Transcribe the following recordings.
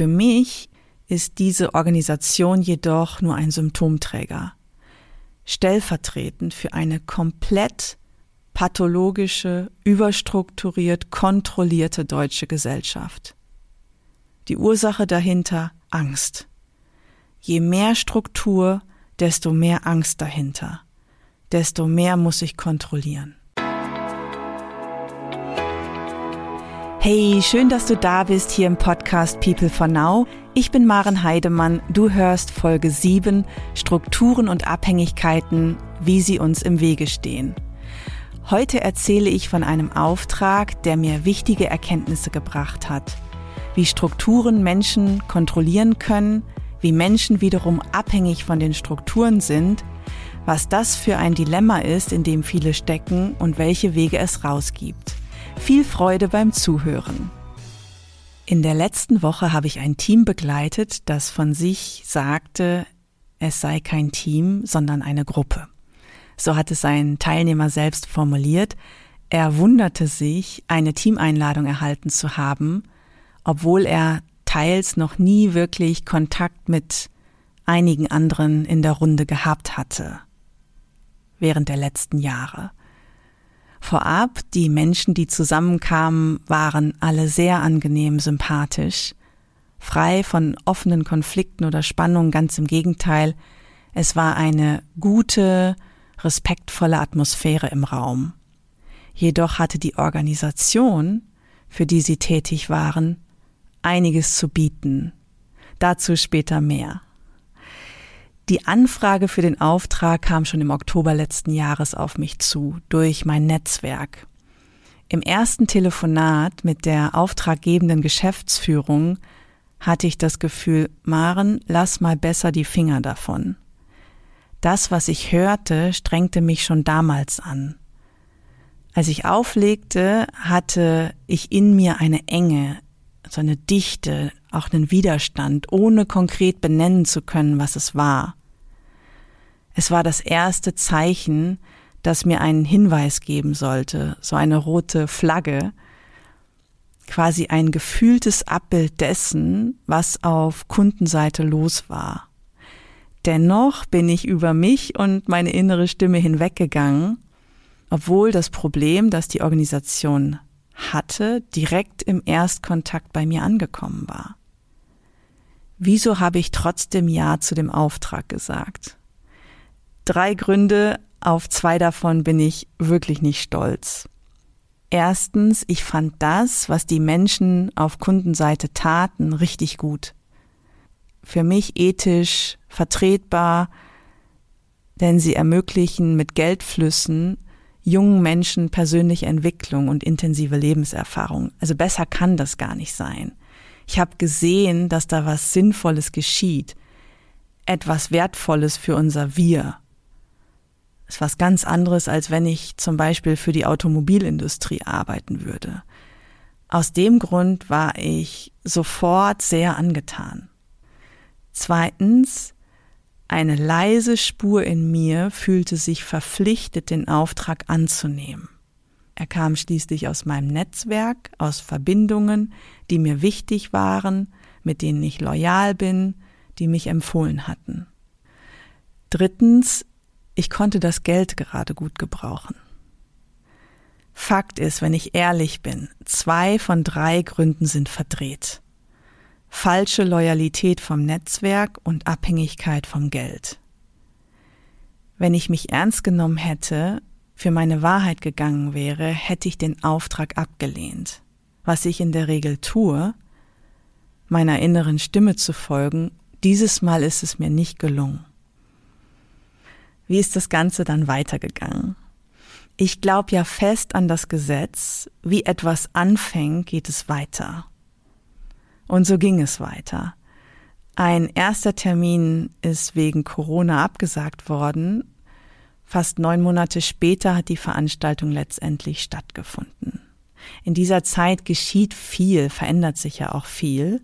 Für mich ist diese Organisation jedoch nur ein Symptomträger, stellvertretend für eine komplett pathologische, überstrukturiert, kontrollierte deutsche Gesellschaft. Die Ursache dahinter Angst. Je mehr Struktur, desto mehr Angst dahinter, desto mehr muss ich kontrollieren. Hey, schön, dass du da bist hier im Podcast People for Now. Ich bin Maren Heidemann. Du hörst Folge 7 Strukturen und Abhängigkeiten, wie sie uns im Wege stehen. Heute erzähle ich von einem Auftrag, der mir wichtige Erkenntnisse gebracht hat. Wie Strukturen Menschen kontrollieren können, wie Menschen wiederum abhängig von den Strukturen sind, was das für ein Dilemma ist, in dem viele stecken und welche Wege es rausgibt. Viel Freude beim Zuhören. In der letzten Woche habe ich ein Team begleitet, das von sich sagte, es sei kein Team, sondern eine Gruppe. So hat es ein Teilnehmer selbst formuliert. Er wunderte sich, eine Teameinladung erhalten zu haben, obwohl er teils noch nie wirklich Kontakt mit einigen anderen in der Runde gehabt hatte während der letzten Jahre. Vorab, die Menschen, die zusammenkamen, waren alle sehr angenehm sympathisch, frei von offenen Konflikten oder Spannungen, ganz im Gegenteil, es war eine gute, respektvolle Atmosphäre im Raum. Jedoch hatte die Organisation, für die sie tätig waren, einiges zu bieten. Dazu später mehr. Die Anfrage für den Auftrag kam schon im Oktober letzten Jahres auf mich zu, durch mein Netzwerk. Im ersten Telefonat mit der auftraggebenden Geschäftsführung hatte ich das Gefühl, Maren, lass mal besser die Finger davon. Das, was ich hörte, strengte mich schon damals an. Als ich auflegte, hatte ich in mir eine Enge, so eine Dichte, auch einen Widerstand, ohne konkret benennen zu können, was es war. Es war das erste Zeichen, das mir einen Hinweis geben sollte, so eine rote Flagge, quasi ein gefühltes Abbild dessen, was auf Kundenseite los war. Dennoch bin ich über mich und meine innere Stimme hinweggegangen, obwohl das Problem, das die Organisation hatte, direkt im Erstkontakt bei mir angekommen war. Wieso habe ich trotzdem Ja zu dem Auftrag gesagt? Drei Gründe, auf zwei davon bin ich wirklich nicht stolz. Erstens, ich fand das, was die Menschen auf Kundenseite taten, richtig gut. Für mich ethisch vertretbar, denn sie ermöglichen mit Geldflüssen jungen Menschen persönliche Entwicklung und intensive Lebenserfahrung. Also besser kann das gar nicht sein. Ich habe gesehen, dass da was Sinnvolles geschieht, etwas Wertvolles für unser Wir ist was ganz anderes, als wenn ich zum Beispiel für die Automobilindustrie arbeiten würde. Aus dem Grund war ich sofort sehr angetan. Zweitens, eine leise Spur in mir fühlte sich verpflichtet, den Auftrag anzunehmen. Er kam schließlich aus meinem Netzwerk, aus Verbindungen, die mir wichtig waren, mit denen ich loyal bin, die mich empfohlen hatten. Drittens, ich konnte das Geld gerade gut gebrauchen. Fakt ist, wenn ich ehrlich bin, zwei von drei Gründen sind verdreht. Falsche Loyalität vom Netzwerk und Abhängigkeit vom Geld. Wenn ich mich ernst genommen hätte, für meine Wahrheit gegangen wäre, hätte ich den Auftrag abgelehnt. Was ich in der Regel tue, meiner inneren Stimme zu folgen, dieses Mal ist es mir nicht gelungen. Wie ist das Ganze dann weitergegangen? Ich glaube ja fest an das Gesetz, wie etwas anfängt, geht es weiter. Und so ging es weiter. Ein erster Termin ist wegen Corona abgesagt worden. Fast neun Monate später hat die Veranstaltung letztendlich stattgefunden. In dieser Zeit geschieht viel, verändert sich ja auch viel.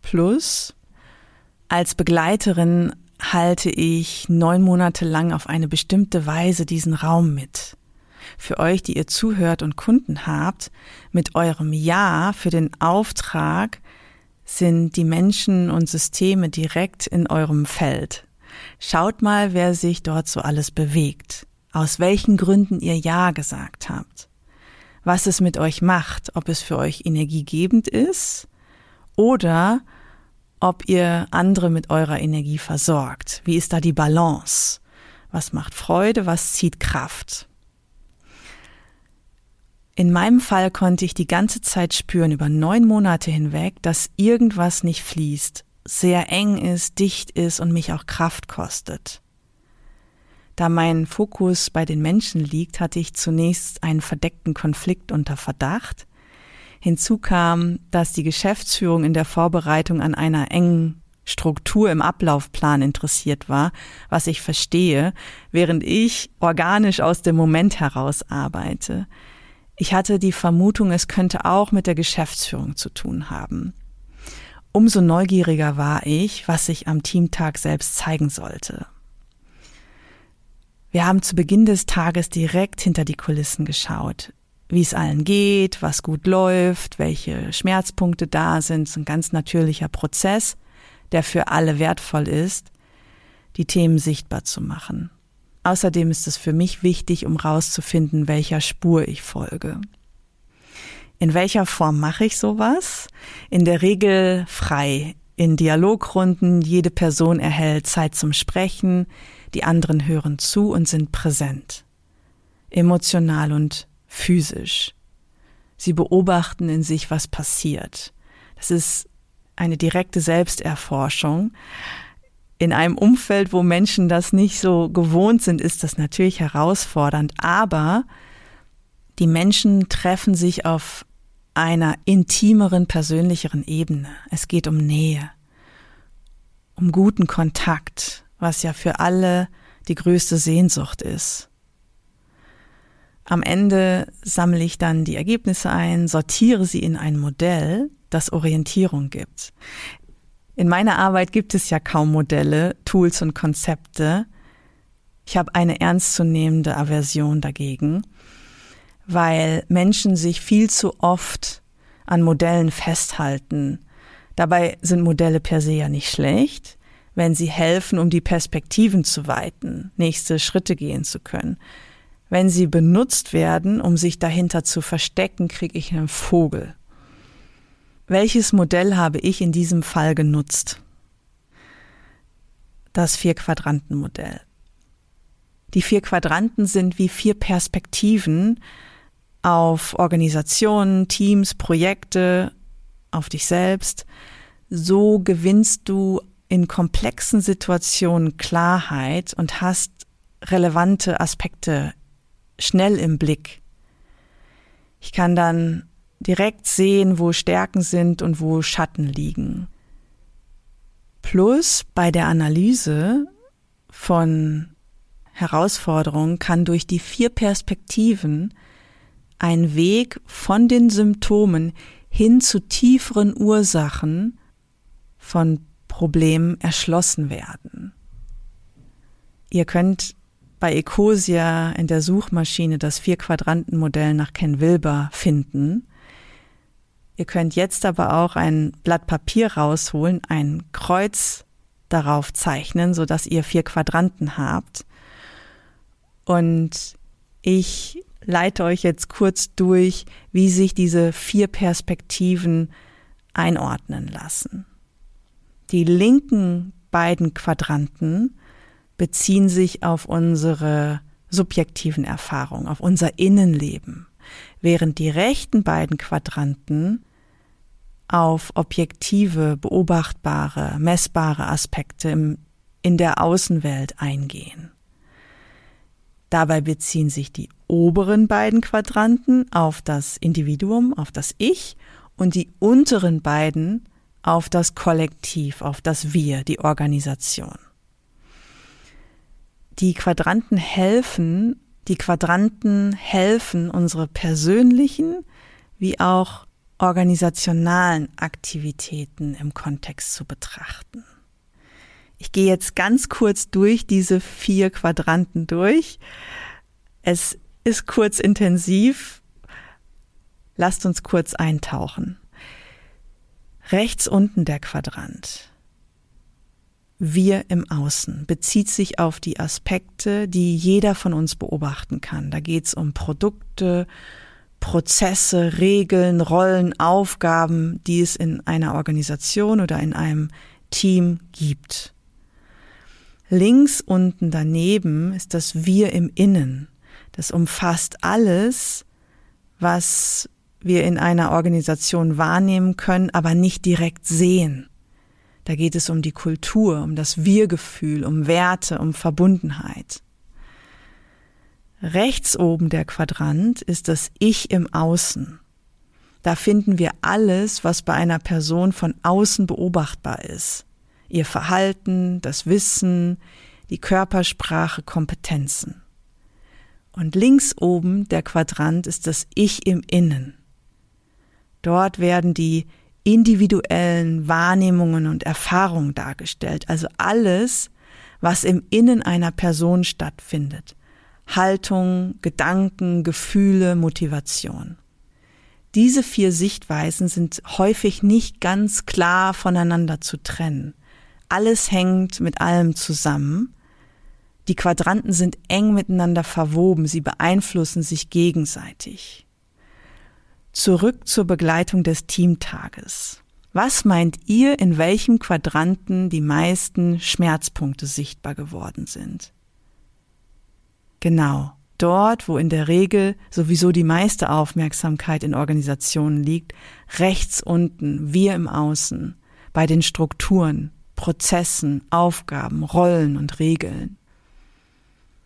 Plus, als Begleiterin halte ich neun Monate lang auf eine bestimmte Weise diesen Raum mit. Für euch, die ihr zuhört und Kunden habt, mit eurem Ja für den Auftrag sind die Menschen und Systeme direkt in eurem Feld. Schaut mal, wer sich dort so alles bewegt, aus welchen Gründen ihr Ja gesagt habt, was es mit euch macht, ob es für euch energiegebend ist oder ob ihr andere mit eurer Energie versorgt. Wie ist da die Balance? Was macht Freude, was zieht Kraft? In meinem Fall konnte ich die ganze Zeit spüren, über neun Monate hinweg, dass irgendwas nicht fließt, sehr eng ist, dicht ist und mich auch Kraft kostet. Da mein Fokus bei den Menschen liegt, hatte ich zunächst einen verdeckten Konflikt unter Verdacht. Hinzu kam, dass die Geschäftsführung in der Vorbereitung an einer engen Struktur im Ablaufplan interessiert war, was ich verstehe, während ich organisch aus dem Moment heraus arbeite. Ich hatte die Vermutung, es könnte auch mit der Geschäftsführung zu tun haben. Umso neugieriger war ich, was sich am Teamtag selbst zeigen sollte. Wir haben zu Beginn des Tages direkt hinter die Kulissen geschaut, wie es allen geht, was gut läuft, welche Schmerzpunkte da sind. Es ist ein ganz natürlicher Prozess, der für alle wertvoll ist, die Themen sichtbar zu machen. Außerdem ist es für mich wichtig, um rauszufinden, welcher Spur ich folge. In welcher Form mache ich sowas? In der Regel frei. In Dialogrunden, jede Person erhält Zeit zum Sprechen, die anderen hören zu und sind präsent. Emotional und physisch. Sie beobachten in sich, was passiert. Das ist eine direkte Selbsterforschung, in einem Umfeld, wo Menschen das nicht so gewohnt sind, ist das natürlich herausfordernd. Aber die Menschen treffen sich auf einer intimeren, persönlicheren Ebene. Es geht um Nähe, um guten Kontakt, was ja für alle die größte Sehnsucht ist. Am Ende sammle ich dann die Ergebnisse ein, sortiere sie in ein Modell, das Orientierung gibt. In meiner Arbeit gibt es ja kaum Modelle, Tools und Konzepte. Ich habe eine ernstzunehmende Aversion dagegen, weil Menschen sich viel zu oft an Modellen festhalten. Dabei sind Modelle per se ja nicht schlecht, wenn sie helfen, um die Perspektiven zu weiten, nächste Schritte gehen zu können. Wenn sie benutzt werden, um sich dahinter zu verstecken, kriege ich einen Vogel. Welches Modell habe ich in diesem Fall genutzt? Das Vier-Quadranten-Modell. Die vier Quadranten sind wie vier Perspektiven auf Organisationen, Teams, Projekte, auf dich selbst. So gewinnst du in komplexen Situationen Klarheit und hast relevante Aspekte schnell im Blick. Ich kann dann direkt sehen, wo Stärken sind und wo Schatten liegen. Plus bei der Analyse von Herausforderungen kann durch die vier Perspektiven ein Weg von den Symptomen hin zu tieferen Ursachen von Problemen erschlossen werden. Ihr könnt bei Ecosia in der Suchmaschine das Vier-Quadranten-Modell nach Ken Wilber finden. Ihr könnt jetzt aber auch ein Blatt Papier rausholen, ein Kreuz darauf zeichnen, so dass ihr vier Quadranten habt. Und ich leite euch jetzt kurz durch, wie sich diese vier Perspektiven einordnen lassen. Die linken beiden Quadranten beziehen sich auf unsere subjektiven Erfahrungen, auf unser Innenleben, während die rechten beiden Quadranten auf objektive, beobachtbare, messbare Aspekte im, in der Außenwelt eingehen. Dabei beziehen sich die oberen beiden Quadranten auf das Individuum, auf das Ich und die unteren beiden auf das Kollektiv, auf das Wir, die Organisation. Die Quadranten helfen, die Quadranten helfen, unsere persönlichen wie auch organisationalen Aktivitäten im Kontext zu betrachten. Ich gehe jetzt ganz kurz durch diese vier Quadranten durch. Es ist kurz intensiv. Lasst uns kurz eintauchen. Rechts unten der Quadrant. Wir im Außen bezieht sich auf die Aspekte, die jeder von uns beobachten kann. Da geht es um Produkte, Prozesse, Regeln, Rollen, Aufgaben, die es in einer Organisation oder in einem Team gibt. Links unten daneben ist das Wir im Innen. Das umfasst alles, was wir in einer Organisation wahrnehmen können, aber nicht direkt sehen. Da geht es um die Kultur, um das Wir-Gefühl, um Werte, um Verbundenheit. Rechts oben der Quadrant ist das Ich im Außen. Da finden wir alles, was bei einer Person von außen beobachtbar ist. Ihr Verhalten, das Wissen, die Körpersprache, Kompetenzen. Und links oben der Quadrant ist das Ich im Innen. Dort werden die individuellen Wahrnehmungen und Erfahrungen dargestellt, also alles, was im Innen einer Person stattfindet. Haltung, Gedanken, Gefühle, Motivation. Diese vier Sichtweisen sind häufig nicht ganz klar voneinander zu trennen. Alles hängt mit allem zusammen die Quadranten sind eng miteinander verwoben, sie beeinflussen sich gegenseitig. Zurück zur Begleitung des Teamtages. Was meint ihr, in welchem Quadranten die meisten Schmerzpunkte sichtbar geworden sind? Genau, dort, wo in der Regel sowieso die meiste Aufmerksamkeit in Organisationen liegt, rechts unten, wir im Außen, bei den Strukturen, Prozessen, Aufgaben, Rollen und Regeln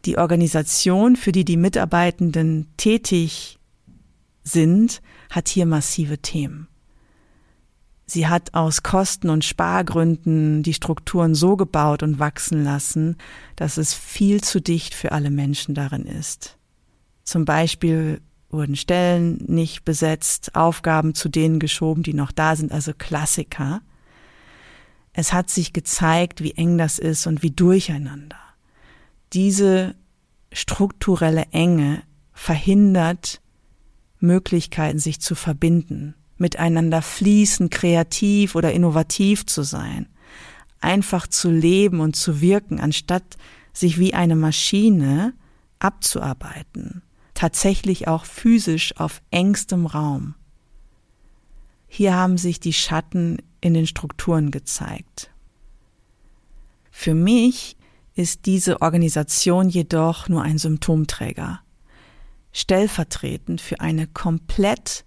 die Organisation, für die die Mitarbeitenden tätig sind, hat hier massive Themen. Sie hat aus Kosten- und Spargründen die Strukturen so gebaut und wachsen lassen, dass es viel zu dicht für alle Menschen darin ist. Zum Beispiel wurden Stellen nicht besetzt, Aufgaben zu denen geschoben, die noch da sind, also Klassiker. Es hat sich gezeigt, wie eng das ist und wie durcheinander diese strukturelle Enge verhindert Möglichkeiten, sich zu verbinden, miteinander fließen, kreativ oder innovativ zu sein, einfach zu leben und zu wirken, anstatt sich wie eine Maschine abzuarbeiten, tatsächlich auch physisch auf engstem Raum. Hier haben sich die Schatten in den Strukturen gezeigt. Für mich ist diese Organisation jedoch nur ein Symptomträger, stellvertretend für eine komplett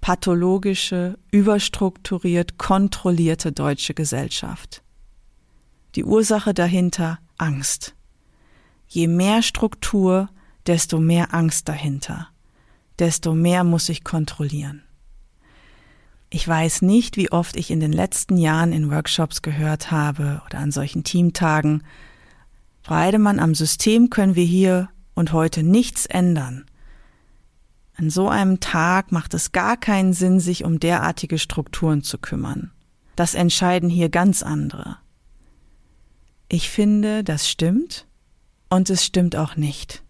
pathologische, überstrukturiert, kontrollierte deutsche Gesellschaft. Die Ursache dahinter Angst. Je mehr Struktur, desto mehr Angst dahinter, desto mehr muss ich kontrollieren. Ich weiß nicht, wie oft ich in den letzten Jahren in Workshops gehört habe oder an solchen Teamtagen, Frau Heidemann, am System können wir hier und heute nichts ändern. An so einem Tag macht es gar keinen Sinn, sich um derartige Strukturen zu kümmern. Das entscheiden hier ganz andere. Ich finde, das stimmt und es stimmt auch nicht.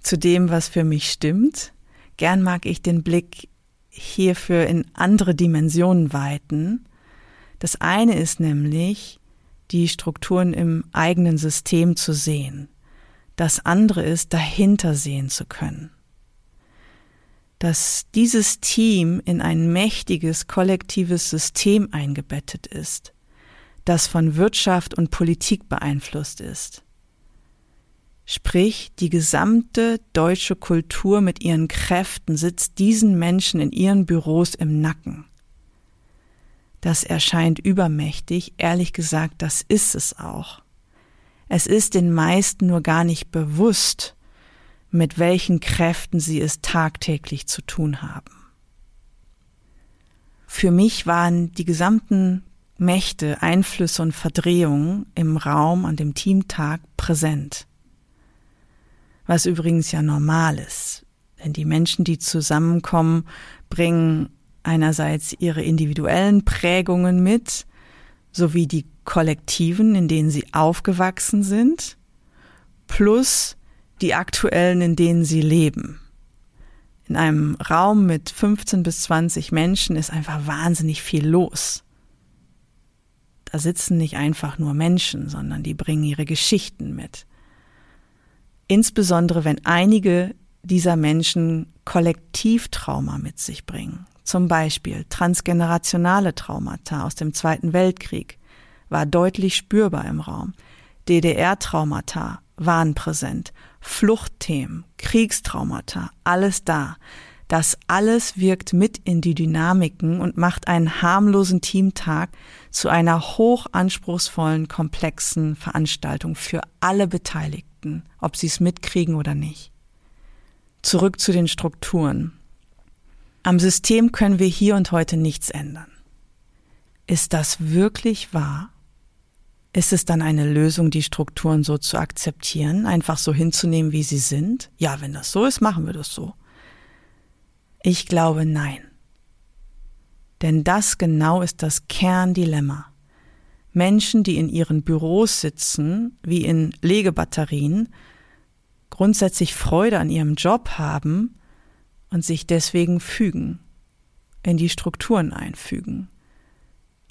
Zu dem, was für mich stimmt, gern mag ich den Blick hierfür in andere Dimensionen weiten. Das eine ist nämlich, die Strukturen im eigenen System zu sehen. Das andere ist, dahinter sehen zu können. Dass dieses Team in ein mächtiges kollektives System eingebettet ist, das von Wirtschaft und Politik beeinflusst ist. Sprich, die gesamte deutsche Kultur mit ihren Kräften sitzt diesen Menschen in ihren Büros im Nacken. Das erscheint übermächtig, ehrlich gesagt, das ist es auch. Es ist den meisten nur gar nicht bewusst, mit welchen Kräften sie es tagtäglich zu tun haben. Für mich waren die gesamten Mächte, Einflüsse und Verdrehungen im Raum an dem Teamtag präsent. Was übrigens ja normal ist, denn die Menschen, die zusammenkommen, bringen einerseits ihre individuellen Prägungen mit, sowie die kollektiven, in denen sie aufgewachsen sind, plus die aktuellen, in denen sie leben. In einem Raum mit 15 bis 20 Menschen ist einfach wahnsinnig viel los. Da sitzen nicht einfach nur Menschen, sondern die bringen ihre Geschichten mit. Insbesondere wenn einige dieser Menschen Kollektivtrauma mit sich bringen. Zum Beispiel transgenerationale Traumata aus dem Zweiten Weltkrieg war deutlich spürbar im Raum. DDR-Traumata waren präsent. Fluchtthemen, Kriegstraumata, alles da. Das alles wirkt mit in die Dynamiken und macht einen harmlosen Teamtag zu einer hochanspruchsvollen, komplexen Veranstaltung für alle Beteiligten, ob sie es mitkriegen oder nicht. Zurück zu den Strukturen. Am System können wir hier und heute nichts ändern. Ist das wirklich wahr? Ist es dann eine Lösung, die Strukturen so zu akzeptieren, einfach so hinzunehmen, wie sie sind? Ja, wenn das so ist, machen wir das so. Ich glaube nein. Denn das genau ist das Kerndilemma. Menschen, die in ihren Büros sitzen, wie in Legebatterien, grundsätzlich Freude an ihrem Job haben und sich deswegen fügen, in die Strukturen einfügen.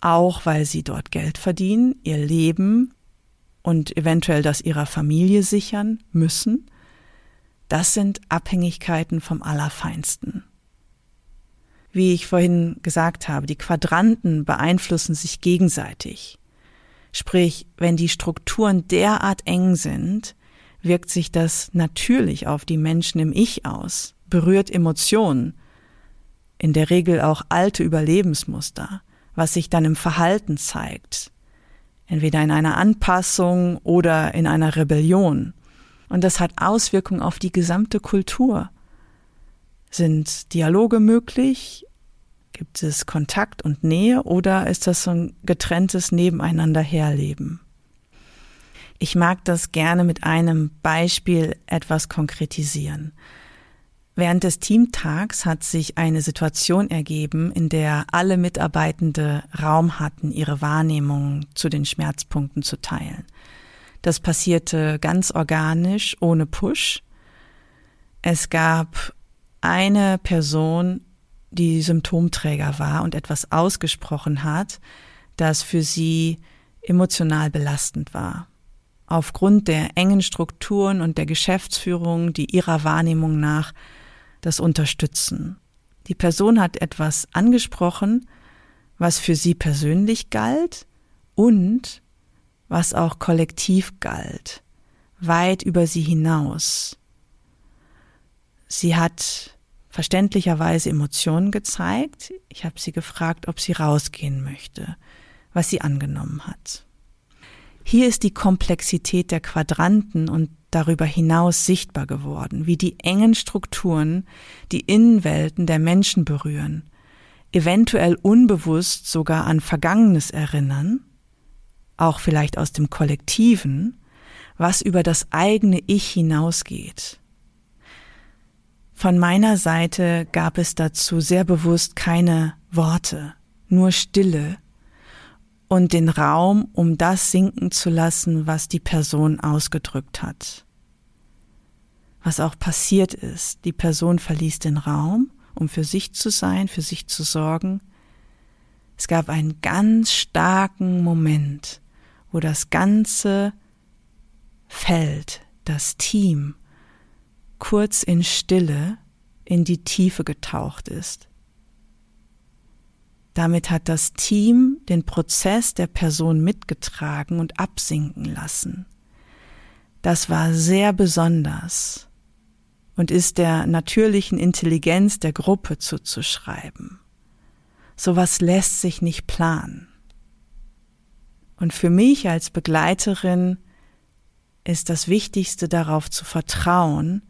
Auch weil sie dort Geld verdienen, ihr Leben und eventuell das ihrer Familie sichern müssen, das sind Abhängigkeiten vom Allerfeinsten. Wie ich vorhin gesagt habe, die Quadranten beeinflussen sich gegenseitig. Sprich, wenn die Strukturen derart eng sind, wirkt sich das natürlich auf die Menschen im Ich aus, berührt Emotionen, in der Regel auch alte Überlebensmuster, was sich dann im Verhalten zeigt, entweder in einer Anpassung oder in einer Rebellion. Und das hat Auswirkungen auf die gesamte Kultur. Sind Dialoge möglich? Gibt es Kontakt und Nähe oder ist das so ein getrenntes Nebeneinander herleben? Ich mag das gerne mit einem Beispiel etwas konkretisieren. Während des Teamtags hat sich eine Situation ergeben, in der alle Mitarbeitende Raum hatten, ihre Wahrnehmung zu den Schmerzpunkten zu teilen. Das passierte ganz organisch, ohne Push. Es gab eine Person, die Symptomträger war und etwas ausgesprochen hat, das für sie emotional belastend war aufgrund der engen Strukturen und der Geschäftsführung, die ihrer Wahrnehmung nach das unterstützen. Die Person hat etwas angesprochen, was für sie persönlich galt und was auch kollektiv galt, weit über sie hinaus. Sie hat verständlicherweise Emotionen gezeigt. Ich habe sie gefragt, ob sie rausgehen möchte, was sie angenommen hat. Hier ist die Komplexität der Quadranten und darüber hinaus sichtbar geworden, wie die engen Strukturen die Innenwelten der Menschen berühren, eventuell unbewusst sogar an Vergangenes erinnern, auch vielleicht aus dem Kollektiven, was über das eigene Ich hinausgeht. Von meiner Seite gab es dazu sehr bewusst keine Worte, nur Stille, und den Raum, um das sinken zu lassen, was die Person ausgedrückt hat. Was auch passiert ist, die Person verließ den Raum, um für sich zu sein, für sich zu sorgen. Es gab einen ganz starken Moment, wo das ganze Feld, das Team, kurz in Stille in die Tiefe getaucht ist. Damit hat das Team den Prozess der Person mitgetragen und absinken lassen. Das war sehr besonders und ist der natürlichen Intelligenz der Gruppe zuzuschreiben. Sowas lässt sich nicht planen. Und für mich als Begleiterin ist das Wichtigste darauf zu vertrauen,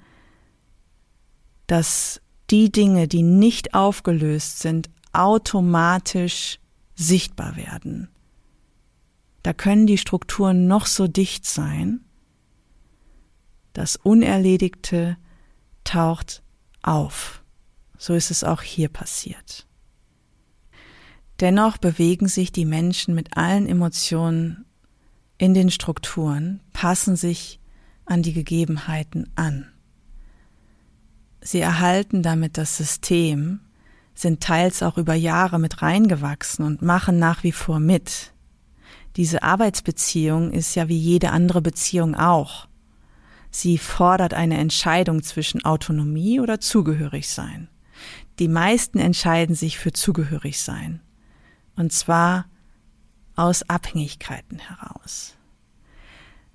dass die Dinge, die nicht aufgelöst sind, automatisch sichtbar werden. Da können die Strukturen noch so dicht sein. Das Unerledigte taucht auf. So ist es auch hier passiert. Dennoch bewegen sich die Menschen mit allen Emotionen in den Strukturen, passen sich an die Gegebenheiten an. Sie erhalten damit das System, sind teils auch über Jahre mit reingewachsen und machen nach wie vor mit. Diese Arbeitsbeziehung ist ja wie jede andere Beziehung auch. Sie fordert eine Entscheidung zwischen Autonomie oder Zugehörigsein. Die meisten entscheiden sich für Zugehörigsein. Und zwar aus Abhängigkeiten heraus.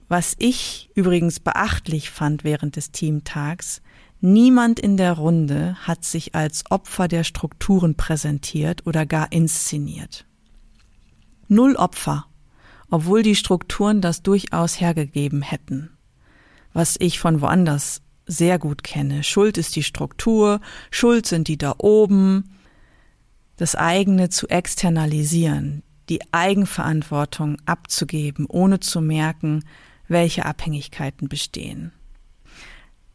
Was ich übrigens beachtlich fand während des Teamtags, niemand in der Runde hat sich als Opfer der Strukturen präsentiert oder gar inszeniert. Null Opfer, obwohl die Strukturen das durchaus hergegeben hätten was ich von woanders sehr gut kenne. Schuld ist die Struktur, Schuld sind die da oben. Das eigene zu externalisieren, die Eigenverantwortung abzugeben, ohne zu merken, welche Abhängigkeiten bestehen.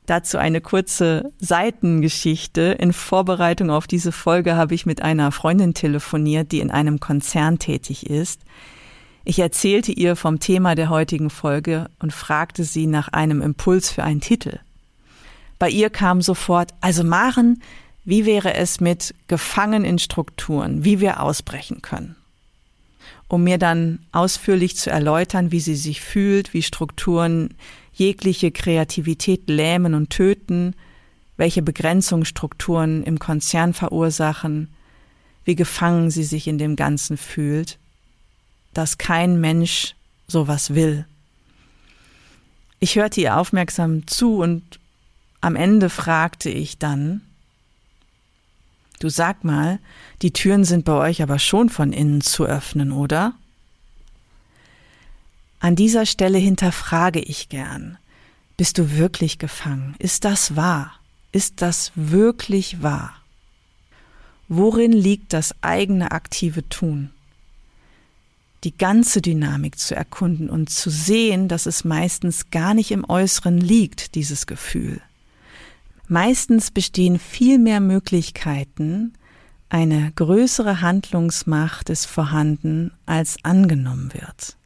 Dazu eine kurze Seitengeschichte. In Vorbereitung auf diese Folge habe ich mit einer Freundin telefoniert, die in einem Konzern tätig ist. Ich erzählte ihr vom Thema der heutigen Folge und fragte sie nach einem Impuls für einen Titel. Bei ihr kam sofort, also Maren, wie wäre es mit Gefangen in Strukturen, wie wir ausbrechen können? Um mir dann ausführlich zu erläutern, wie sie sich fühlt, wie Strukturen jegliche Kreativität lähmen und töten, welche Begrenzungsstrukturen im Konzern verursachen, wie gefangen sie sich in dem Ganzen fühlt dass kein Mensch sowas will. Ich hörte ihr aufmerksam zu und am Ende fragte ich dann, Du sag mal, die Türen sind bei euch aber schon von innen zu öffnen, oder? An dieser Stelle hinterfrage ich gern. Bist du wirklich gefangen? Ist das wahr? Ist das wirklich wahr? Worin liegt das eigene aktive Tun? Die ganze Dynamik zu erkunden und zu sehen, dass es meistens gar nicht im Äußeren liegt, dieses Gefühl. Meistens bestehen viel mehr Möglichkeiten, eine größere Handlungsmacht ist vorhanden, als angenommen wird.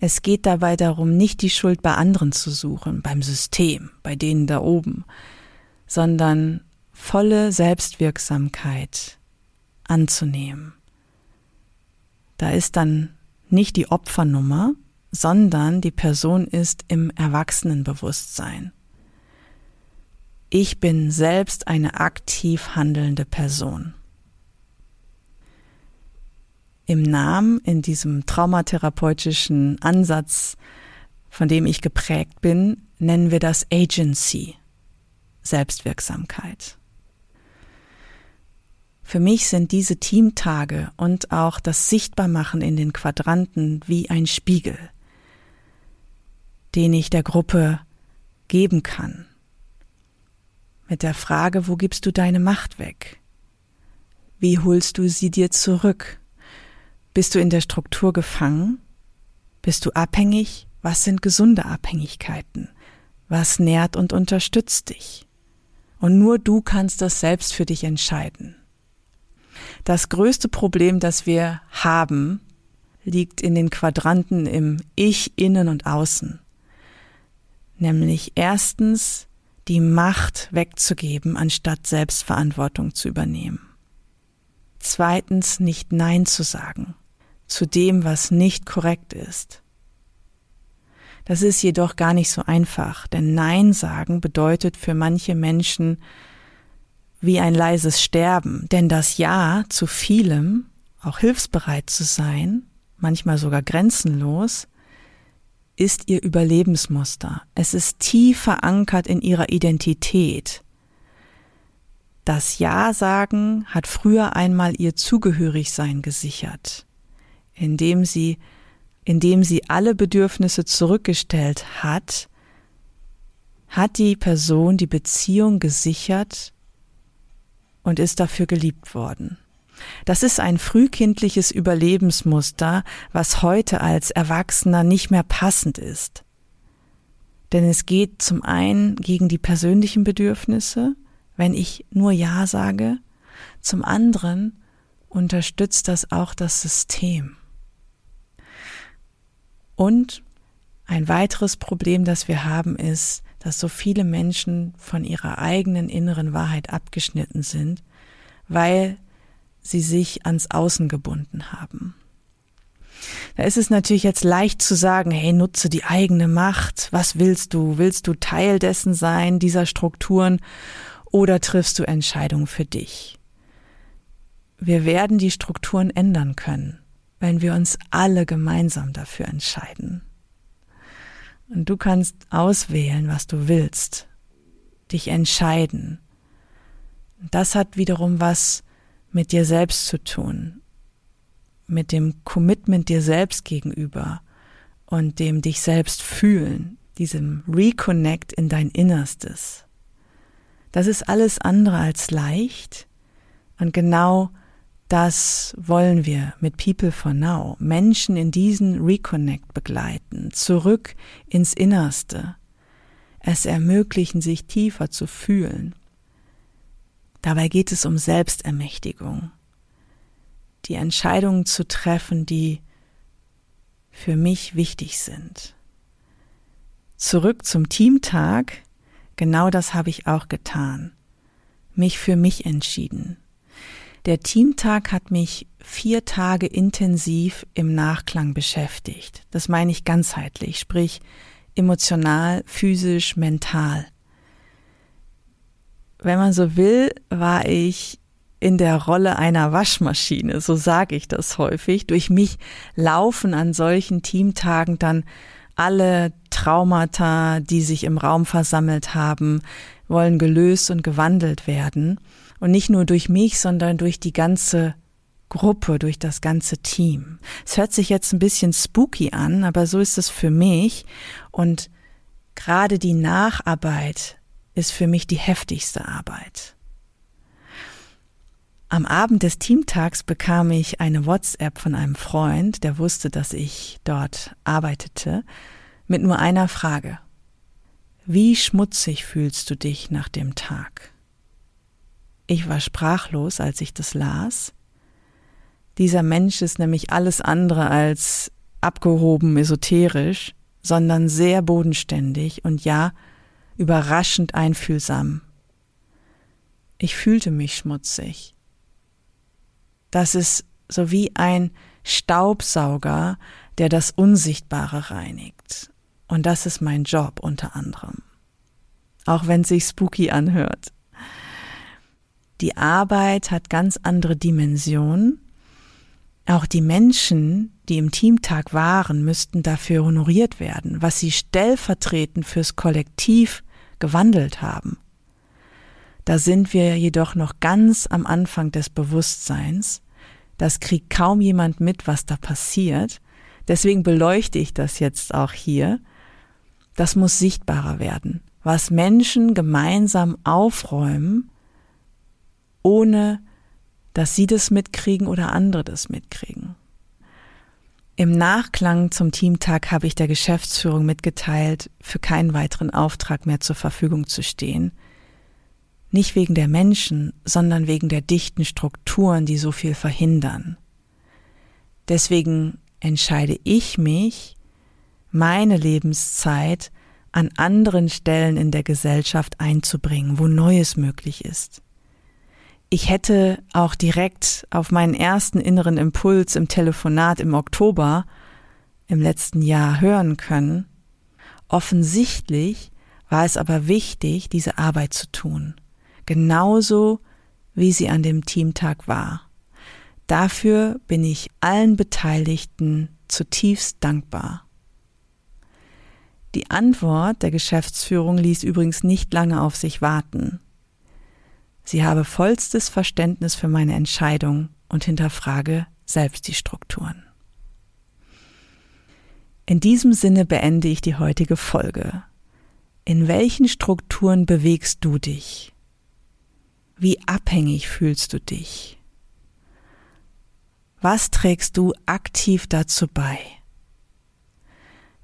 Es geht dabei darum, nicht die Schuld bei anderen zu suchen, beim System, bei denen da oben, sondern volle Selbstwirksamkeit anzunehmen da ist dann nicht die Opfernummer, sondern die Person ist im Erwachsenenbewusstsein. Ich bin selbst eine aktiv handelnde Person. Im Namen, in diesem traumatherapeutischen Ansatz, von dem ich geprägt bin, nennen wir das Agency, Selbstwirksamkeit. Für mich sind diese Teamtage und auch das Sichtbarmachen in den Quadranten wie ein Spiegel, den ich der Gruppe geben kann. Mit der Frage, wo gibst du deine Macht weg? Wie holst du sie dir zurück? Bist du in der Struktur gefangen? Bist du abhängig? Was sind gesunde Abhängigkeiten? Was nährt und unterstützt dich? Und nur du kannst das selbst für dich entscheiden. Das größte Problem, das wir haben, liegt in den Quadranten im Ich, Innen und Außen. Nämlich erstens die Macht wegzugeben, anstatt Selbstverantwortung zu übernehmen. Zweitens nicht Nein zu sagen zu dem, was nicht korrekt ist. Das ist jedoch gar nicht so einfach, denn Nein sagen bedeutet für manche Menschen wie ein leises Sterben, denn das Ja zu vielem, auch hilfsbereit zu sein, manchmal sogar grenzenlos, ist ihr Überlebensmuster. Es ist tief verankert in ihrer Identität. Das Ja sagen hat früher einmal ihr Zugehörigsein gesichert, indem sie, indem sie alle Bedürfnisse zurückgestellt hat, hat die Person die Beziehung gesichert und ist dafür geliebt worden. Das ist ein frühkindliches Überlebensmuster, was heute als Erwachsener nicht mehr passend ist. Denn es geht zum einen gegen die persönlichen Bedürfnisse, wenn ich nur Ja sage, zum anderen unterstützt das auch das System. Und ein weiteres Problem, das wir haben, ist, dass so viele Menschen von ihrer eigenen inneren Wahrheit abgeschnitten sind, weil sie sich ans Außen gebunden haben. Da ist es natürlich jetzt leicht zu sagen, hey, nutze die eigene Macht. Was willst du? Willst du Teil dessen sein, dieser Strukturen? Oder triffst du Entscheidungen für dich? Wir werden die Strukturen ändern können, wenn wir uns alle gemeinsam dafür entscheiden. Und du kannst auswählen, was du willst, dich entscheiden. Das hat wiederum was mit dir selbst zu tun, mit dem Commitment dir selbst gegenüber und dem dich selbst fühlen, diesem Reconnect in dein Innerstes. Das ist alles andere als leicht und genau das wollen wir mit People for Now. Menschen in diesen Reconnect begleiten, zurück ins Innerste. Es ermöglichen, sich tiefer zu fühlen. Dabei geht es um Selbstermächtigung. Die Entscheidungen zu treffen, die für mich wichtig sind. Zurück zum Teamtag. Genau das habe ich auch getan. Mich für mich entschieden der Teamtag hat mich vier Tage intensiv im Nachklang beschäftigt. Das meine ich ganzheitlich, sprich emotional, physisch, mental. Wenn man so will, war ich in der Rolle einer Waschmaschine, so sage ich das häufig. Durch mich laufen an solchen Teamtagen dann alle Traumata, die sich im Raum versammelt haben, wollen gelöst und gewandelt werden. Und nicht nur durch mich, sondern durch die ganze Gruppe, durch das ganze Team. Es hört sich jetzt ein bisschen spooky an, aber so ist es für mich. Und gerade die Nacharbeit ist für mich die heftigste Arbeit. Am Abend des Teamtags bekam ich eine WhatsApp von einem Freund, der wusste, dass ich dort arbeitete, mit nur einer Frage. Wie schmutzig fühlst du dich nach dem Tag? Ich war sprachlos, als ich das las. Dieser Mensch ist nämlich alles andere als abgehoben esoterisch, sondern sehr bodenständig und ja, überraschend einfühlsam. Ich fühlte mich schmutzig. Das ist so wie ein Staubsauger, der das Unsichtbare reinigt. Und das ist mein Job unter anderem. Auch wenn es sich spooky anhört. Die Arbeit hat ganz andere Dimensionen. Auch die Menschen, die im Teamtag waren, müssten dafür honoriert werden, was sie stellvertretend fürs Kollektiv gewandelt haben. Da sind wir jedoch noch ganz am Anfang des Bewusstseins. Das kriegt kaum jemand mit, was da passiert. Deswegen beleuchte ich das jetzt auch hier. Das muss sichtbarer werden, was Menschen gemeinsam aufräumen ohne dass sie das mitkriegen oder andere das mitkriegen. Im Nachklang zum Teamtag habe ich der Geschäftsführung mitgeteilt, für keinen weiteren Auftrag mehr zur Verfügung zu stehen. Nicht wegen der Menschen, sondern wegen der dichten Strukturen, die so viel verhindern. Deswegen entscheide ich mich, meine Lebenszeit an anderen Stellen in der Gesellschaft einzubringen, wo Neues möglich ist. Ich hätte auch direkt auf meinen ersten inneren Impuls im Telefonat im Oktober im letzten Jahr hören können. Offensichtlich war es aber wichtig, diese Arbeit zu tun. Genauso wie sie an dem Teamtag war. Dafür bin ich allen Beteiligten zutiefst dankbar. Die Antwort der Geschäftsführung ließ übrigens nicht lange auf sich warten. Sie habe vollstes Verständnis für meine Entscheidung und hinterfrage selbst die Strukturen. In diesem Sinne beende ich die heutige Folge. In welchen Strukturen bewegst du dich? Wie abhängig fühlst du dich? Was trägst du aktiv dazu bei?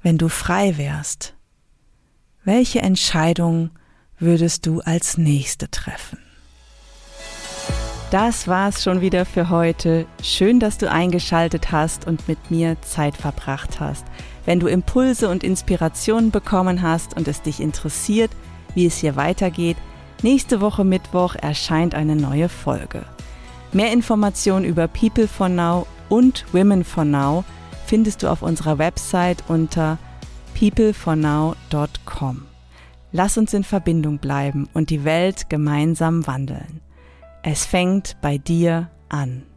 Wenn du frei wärst, welche Entscheidung würdest du als nächste treffen? Das war's schon wieder für heute. Schön, dass du eingeschaltet hast und mit mir Zeit verbracht hast. Wenn du Impulse und Inspirationen bekommen hast und es dich interessiert, wie es hier weitergeht, nächste Woche Mittwoch erscheint eine neue Folge. Mehr Informationen über People for Now und Women for Now findest du auf unserer Website unter peoplefornow.com. Lass uns in Verbindung bleiben und die Welt gemeinsam wandeln. Es fängt bei dir an.